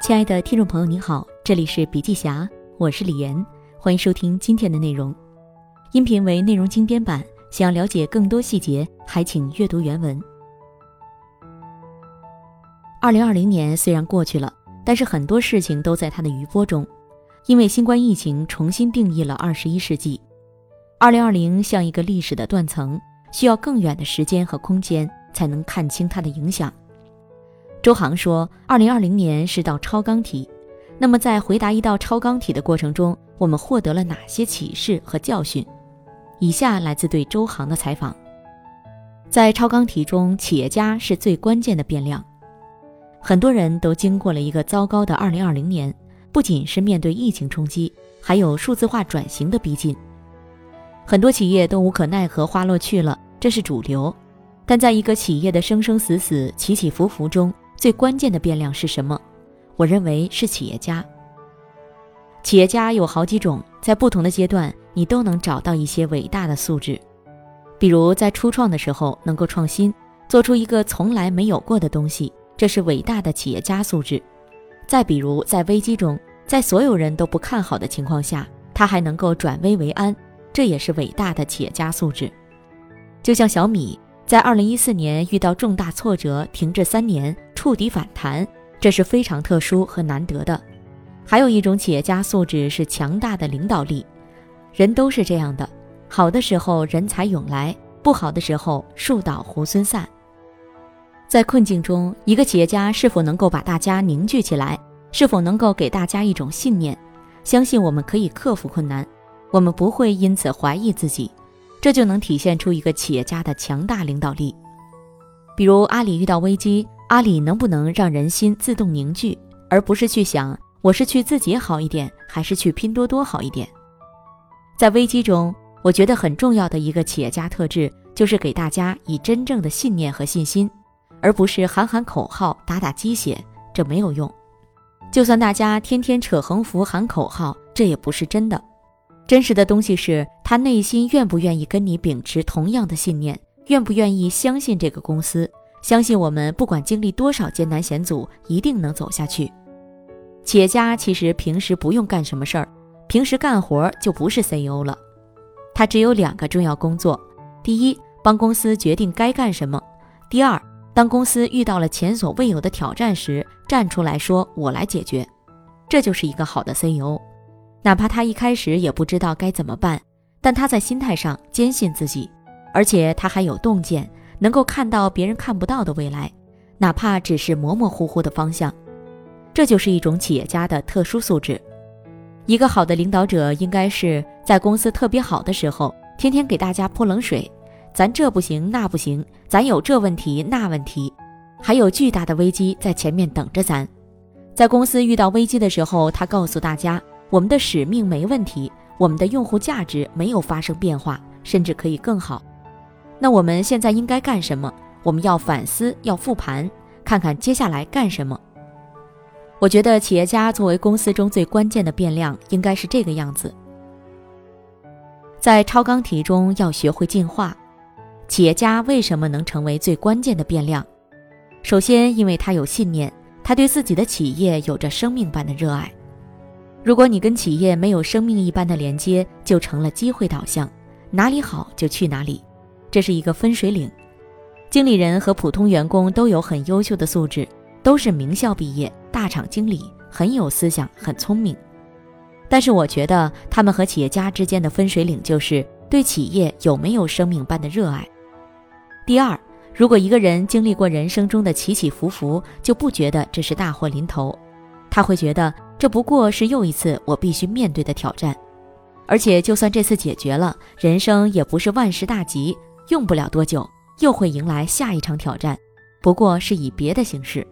亲爱的听众朋友，你好，这里是笔记侠，我是李岩，欢迎收听今天的内容。音频为内容精编版，想要了解更多细节，还请阅读原文。二零二零年虽然过去了，但是很多事情都在它的余波中，因为新冠疫情重新定义了二十一世纪。二零二零像一个历史的断层，需要更远的时间和空间才能看清它的影响。周航说：“二零二零年是道超纲题，那么在回答一道超纲题的过程中，我们获得了哪些启示和教训？”以下来自对周航的采访。在超纲题中，企业家是最关键的变量。很多人都经过了一个糟糕的二零二零年，不仅是面对疫情冲击，还有数字化转型的逼近。很多企业都无可奈何花落去了，这是主流。但在一个企业的生生死死、起起伏伏中，最关键的变量是什么？我认为是企业家。企业家有好几种，在不同的阶段，你都能找到一些伟大的素质。比如在初创的时候能够创新，做出一个从来没有过的东西，这是伟大的企业家素质。再比如在危机中，在所有人都不看好的情况下，他还能够转危为安，这也是伟大的企业家素质。就像小米。在二零一四年遇到重大挫折，停滞三年，触底反弹，这是非常特殊和难得的。还有一种企业家素质是强大的领导力，人都是这样的，好的时候人才涌来，不好的时候树倒猢狲散。在困境中，一个企业家是否能够把大家凝聚起来，是否能够给大家一种信念，相信我们可以克服困难，我们不会因此怀疑自己。这就能体现出一个企业家的强大领导力。比如阿里遇到危机，阿里能不能让人心自动凝聚，而不是去想我是去自己好一点，还是去拼多多好一点？在危机中，我觉得很重要的一个企业家特质，就是给大家以真正的信念和信心，而不是喊喊口号、打打鸡血，这没有用。就算大家天天扯横幅喊口号，这也不是真的。真实的东西是他内心愿不愿意跟你秉持同样的信念，愿不愿意相信这个公司，相信我们不管经历多少艰难险阻，一定能走下去。企业家其实平时不用干什么事儿，平时干活就不是 CEO 了，他只有两个重要工作：第一，帮公司决定该干什么；第二，当公司遇到了前所未有的挑战时，站出来说“我来解决”，这就是一个好的 CEO。哪怕他一开始也不知道该怎么办，但他在心态上坚信自己，而且他还有洞见，能够看到别人看不到的未来，哪怕只是模模糊糊的方向。这就是一种企业家的特殊素质。一个好的领导者应该是在公司特别好的时候，天天给大家泼冷水，咱这不行那不行，咱有这问题那问题，还有巨大的危机在前面等着咱。在公司遇到危机的时候，他告诉大家。我们的使命没问题，我们的用户价值没有发生变化，甚至可以更好。那我们现在应该干什么？我们要反思，要复盘，看看接下来干什么。我觉得企业家作为公司中最关键的变量，应该是这个样子。在超纲题中要学会进化。企业家为什么能成为最关键的变量？首先，因为他有信念，他对自己的企业有着生命般的热爱。如果你跟企业没有生命一般的连接，就成了机会导向，哪里好就去哪里，这是一个分水岭。经理人和普通员工都有很优秀的素质，都是名校毕业、大厂经理，很有思想，很聪明。但是我觉得他们和企业家之间的分水岭就是对企业有没有生命般的热爱。第二，如果一个人经历过人生中的起起伏伏，就不觉得这是大祸临头，他会觉得。这不过是又一次我必须面对的挑战，而且就算这次解决了，人生也不是万事大吉，用不了多久又会迎来下一场挑战，不过是以别的形式。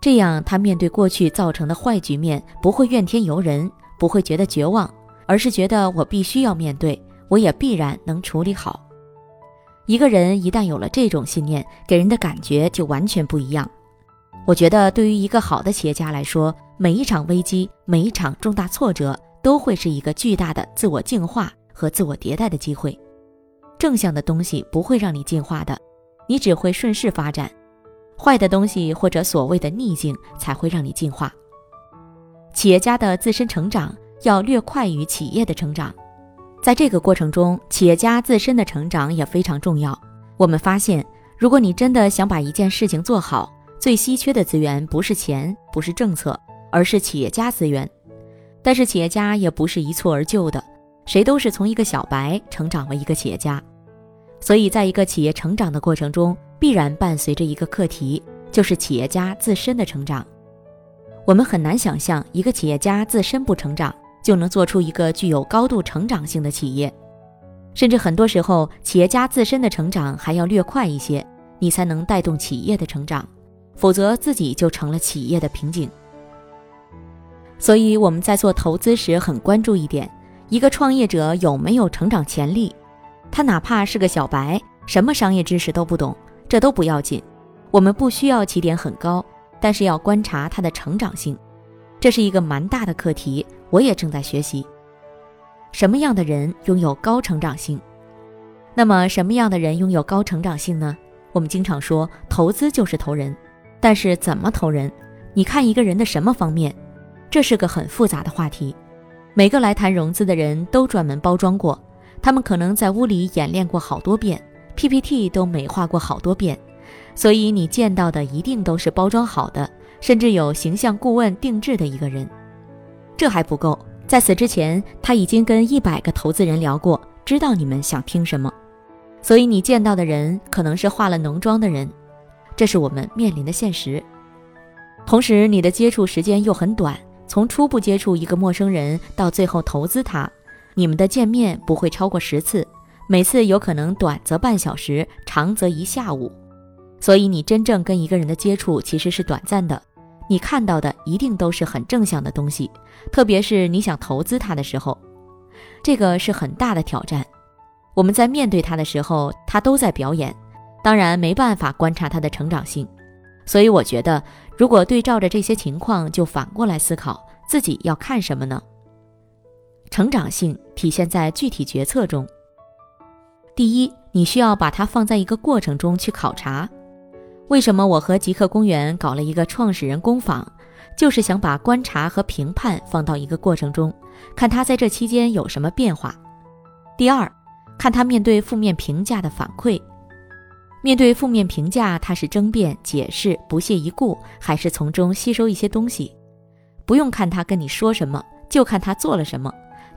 这样，他面对过去造成的坏局面，不会怨天尤人，不会觉得绝望，而是觉得我必须要面对，我也必然能处理好。一个人一旦有了这种信念，给人的感觉就完全不一样。我觉得，对于一个好的企业家来说，每一场危机，每一场重大挫折，都会是一个巨大的自我净化和自我迭代的机会。正向的东西不会让你进化的，你只会顺势发展；坏的东西或者所谓的逆境才会让你进化。企业家的自身成长要略快于企业的成长。在这个过程中，企业家自身的成长也非常重要。我们发现，如果你真的想把一件事情做好，最稀缺的资源不是钱，不是政策，而是企业家资源。但是企业家也不是一蹴而就的，谁都是从一个小白成长为一个企业家。所以，在一个企业成长的过程中，必然伴随着一个课题，就是企业家自身的成长。我们很难想象一个企业家自身不成长。就能做出一个具有高度成长性的企业，甚至很多时候，企业家自身的成长还要略快一些，你才能带动企业的成长，否则自己就成了企业的瓶颈。所以我们在做投资时很关注一点：一个创业者有没有成长潜力？他哪怕是个小白，什么商业知识都不懂，这都不要紧，我们不需要起点很高，但是要观察他的成长性，这是一个蛮大的课题。我也正在学习，什么样的人拥有高成长性？那么什么样的人拥有高成长性呢？我们经常说投资就是投人，但是怎么投人？你看一个人的什么方面？这是个很复杂的话题。每个来谈融资的人都专门包装过，他们可能在屋里演练过好多遍，PPT 都美化过好多遍，所以你见到的一定都是包装好的，甚至有形象顾问定制的一个人。这还不够，在此之前，他已经跟一百个投资人聊过，知道你们想听什么，所以你见到的人可能是化了浓妆的人，这是我们面临的现实。同时，你的接触时间又很短，从初步接触一个陌生人到最后投资他，你们的见面不会超过十次，每次有可能短则半小时，长则一下午，所以你真正跟一个人的接触其实是短暂的。你看到的一定都是很正向的东西，特别是你想投资他的时候，这个是很大的挑战。我们在面对他的时候，他都在表演，当然没办法观察他的成长性。所以我觉得，如果对照着这些情况，就反过来思考自己要看什么呢？成长性体现在具体决策中。第一，你需要把它放在一个过程中去考察。为什么我和极客公园搞了一个创始人工坊，就是想把观察和评判放到一个过程中，看他在这期间有什么变化。第二，看他面对负面评价的反馈，面对负面评价，他是争辩、解释、不屑一顾，还是从中吸收一些东西？不用看他跟你说什么，就看他做了什么，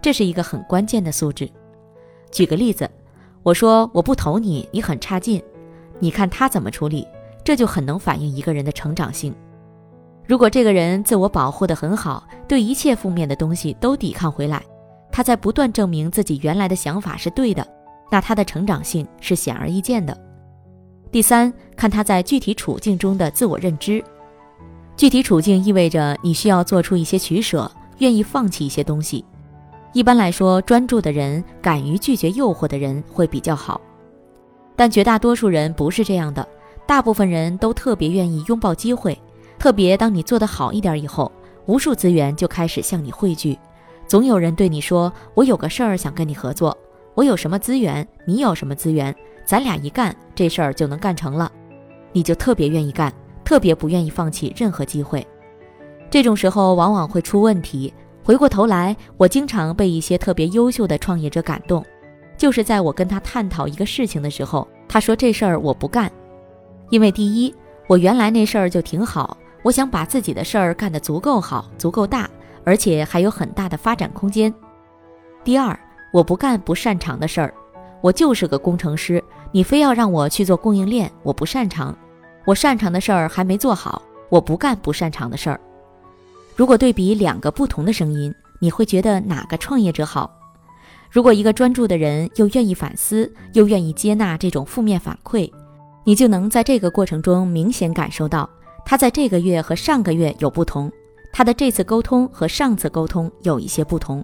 这是一个很关键的素质。举个例子，我说我不投你，你很差劲，你看他怎么处理？这就很能反映一个人的成长性。如果这个人自我保护得很好，对一切负面的东西都抵抗回来，他在不断证明自己原来的想法是对的，那他的成长性是显而易见的。第三，看他在具体处境中的自我认知。具体处境意味着你需要做出一些取舍，愿意放弃一些东西。一般来说，专注的人、敢于拒绝诱惑的人会比较好，但绝大多数人不是这样的。大部分人都特别愿意拥抱机会，特别当你做得好一点以后，无数资源就开始向你汇聚。总有人对你说：“我有个事儿想跟你合作，我有什么资源，你有什么资源，咱俩一干，这事儿就能干成了。”你就特别愿意干，特别不愿意放弃任何机会。这种时候往往会出问题。回过头来，我经常被一些特别优秀的创业者感动，就是在我跟他探讨一个事情的时候，他说：“这事儿我不干。”因为第一，我原来那事儿就挺好，我想把自己的事儿干得足够好、足够大，而且还有很大的发展空间。第二，我不干不擅长的事儿，我就是个工程师，你非要让我去做供应链，我不擅长，我擅长的事儿还没做好，我不干不擅长的事儿。如果对比两个不同的声音，你会觉得哪个创业者好？如果一个专注的人又愿意反思，又愿意接纳这种负面反馈。你就能在这个过程中明显感受到，他在这个月和上个月有不同，他的这次沟通和上次沟通有一些不同，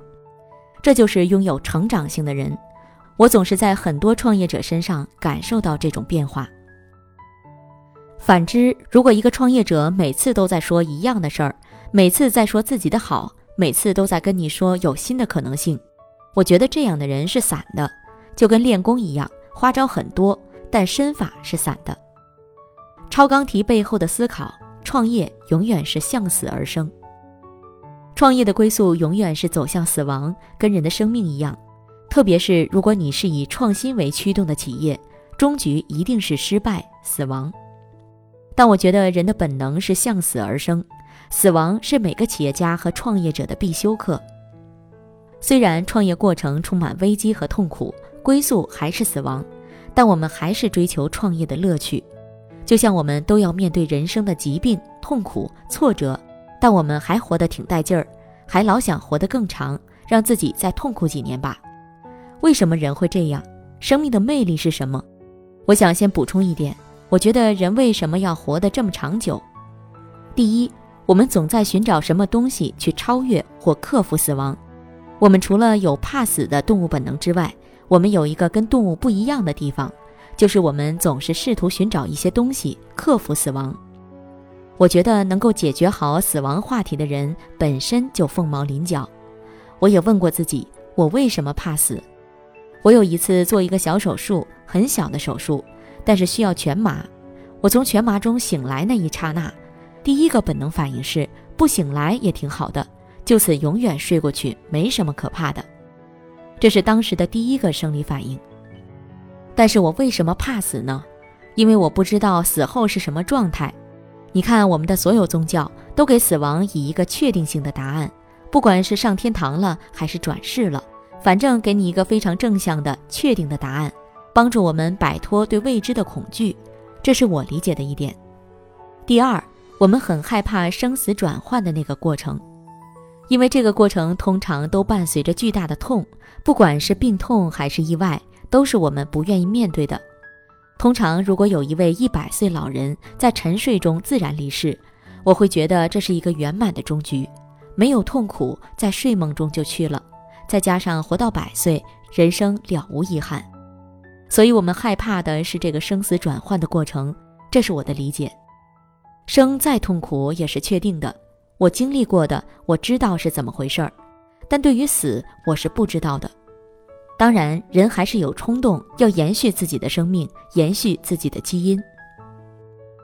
这就是拥有成长性的人。我总是在很多创业者身上感受到这种变化。反之，如果一个创业者每次都在说一样的事儿，每次在说自己的好，每次都在跟你说有新的可能性，我觉得这样的人是散的，就跟练功一样，花招很多。但身法是散的。超纲题背后的思考，创业永远是向死而生。创业的归宿永远是走向死亡，跟人的生命一样。特别是如果你是以创新为驱动的企业，终局一定是失败、死亡。但我觉得人的本能是向死而生，死亡是每个企业家和创业者的必修课。虽然创业过程充满危机和痛苦，归宿还是死亡，但我们还是追求创业的乐趣。就像我们都要面对人生的疾病、痛苦、挫折，但我们还活得挺带劲儿，还老想活得更长，让自己再痛苦几年吧。为什么人会这样？生命的魅力是什么？我想先补充一点，我觉得人为什么要活得这么长久？第一，我们总在寻找什么东西去超越或克服死亡。我们除了有怕死的动物本能之外，我们有一个跟动物不一样的地方，就是我们总是试图寻找一些东西克服死亡。我觉得能够解决好死亡话题的人本身就凤毛麟角。我也问过自己，我为什么怕死？我有一次做一个小手术，很小的手术，但是需要全麻。我从全麻中醒来那一刹那，第一个本能反应是不醒来也挺好的。就此永远睡过去，没什么可怕的，这是当时的第一个生理反应。但是我为什么怕死呢？因为我不知道死后是什么状态。你看，我们的所有宗教都给死亡以一个确定性的答案，不管是上天堂了还是转世了，反正给你一个非常正向的、确定的答案，帮助我们摆脱对未知的恐惧。这是我理解的一点。第二，我们很害怕生死转换的那个过程。因为这个过程通常都伴随着巨大的痛，不管是病痛还是意外，都是我们不愿意面对的。通常，如果有一位一百岁老人在沉睡中自然离世，我会觉得这是一个圆满的终局，没有痛苦，在睡梦中就去了。再加上活到百岁，人生了无遗憾。所以，我们害怕的是这个生死转换的过程，这是我的理解。生再痛苦也是确定的。我经历过的，我知道是怎么回事儿，但对于死，我是不知道的。当然，人还是有冲动要延续自己的生命，延续自己的基因。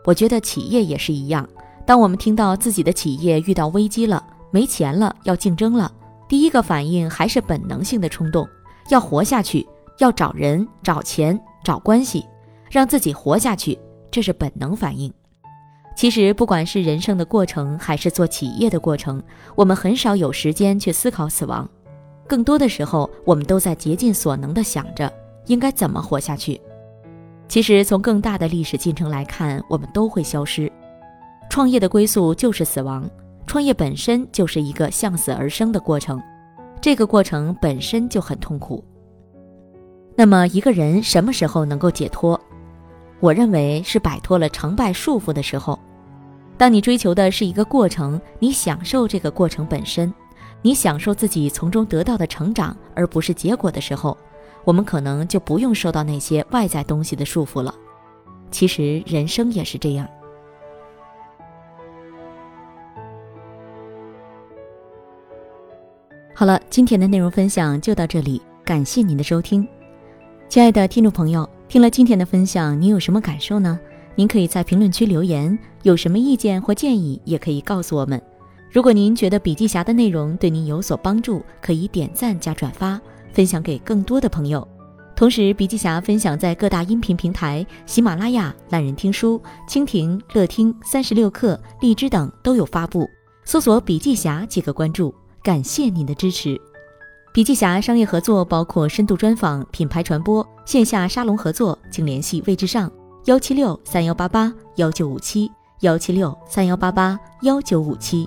我觉得企业也是一样，当我们听到自己的企业遇到危机了，没钱了，要竞争了，第一个反应还是本能性的冲动，要活下去，要找人、找钱、找关系，让自己活下去，这是本能反应。其实，不管是人生的过程，还是做企业的过程，我们很少有时间去思考死亡。更多的时候，我们都在竭尽所能地想着应该怎么活下去。其实，从更大的历史进程来看，我们都会消失。创业的归宿就是死亡，创业本身就是一个向死而生的过程，这个过程本身就很痛苦。那么，一个人什么时候能够解脱？我认为是摆脱了成败束缚的时候。当你追求的是一个过程，你享受这个过程本身，你享受自己从中得到的成长，而不是结果的时候，我们可能就不用受到那些外在东西的束缚了。其实人生也是这样。好了，今天的内容分享就到这里，感谢您的收听，亲爱的听众朋友，听了今天的分享，你有什么感受呢？您可以在评论区留言，有什么意见或建议也可以告诉我们。如果您觉得笔记侠的内容对您有所帮助，可以点赞加转发，分享给更多的朋友。同时，笔记侠分享在各大音频平台，喜马拉雅、懒人听书、蜻蜓、乐听、三十六课、荔枝等都有发布，搜索“笔记侠”即可关注。感谢您的支持。笔记侠商业合作包括深度专访、品牌传播、线下沙龙合作，请联系魏志尚。幺七六三幺八八幺九五七，幺七六三幺八八幺九五七。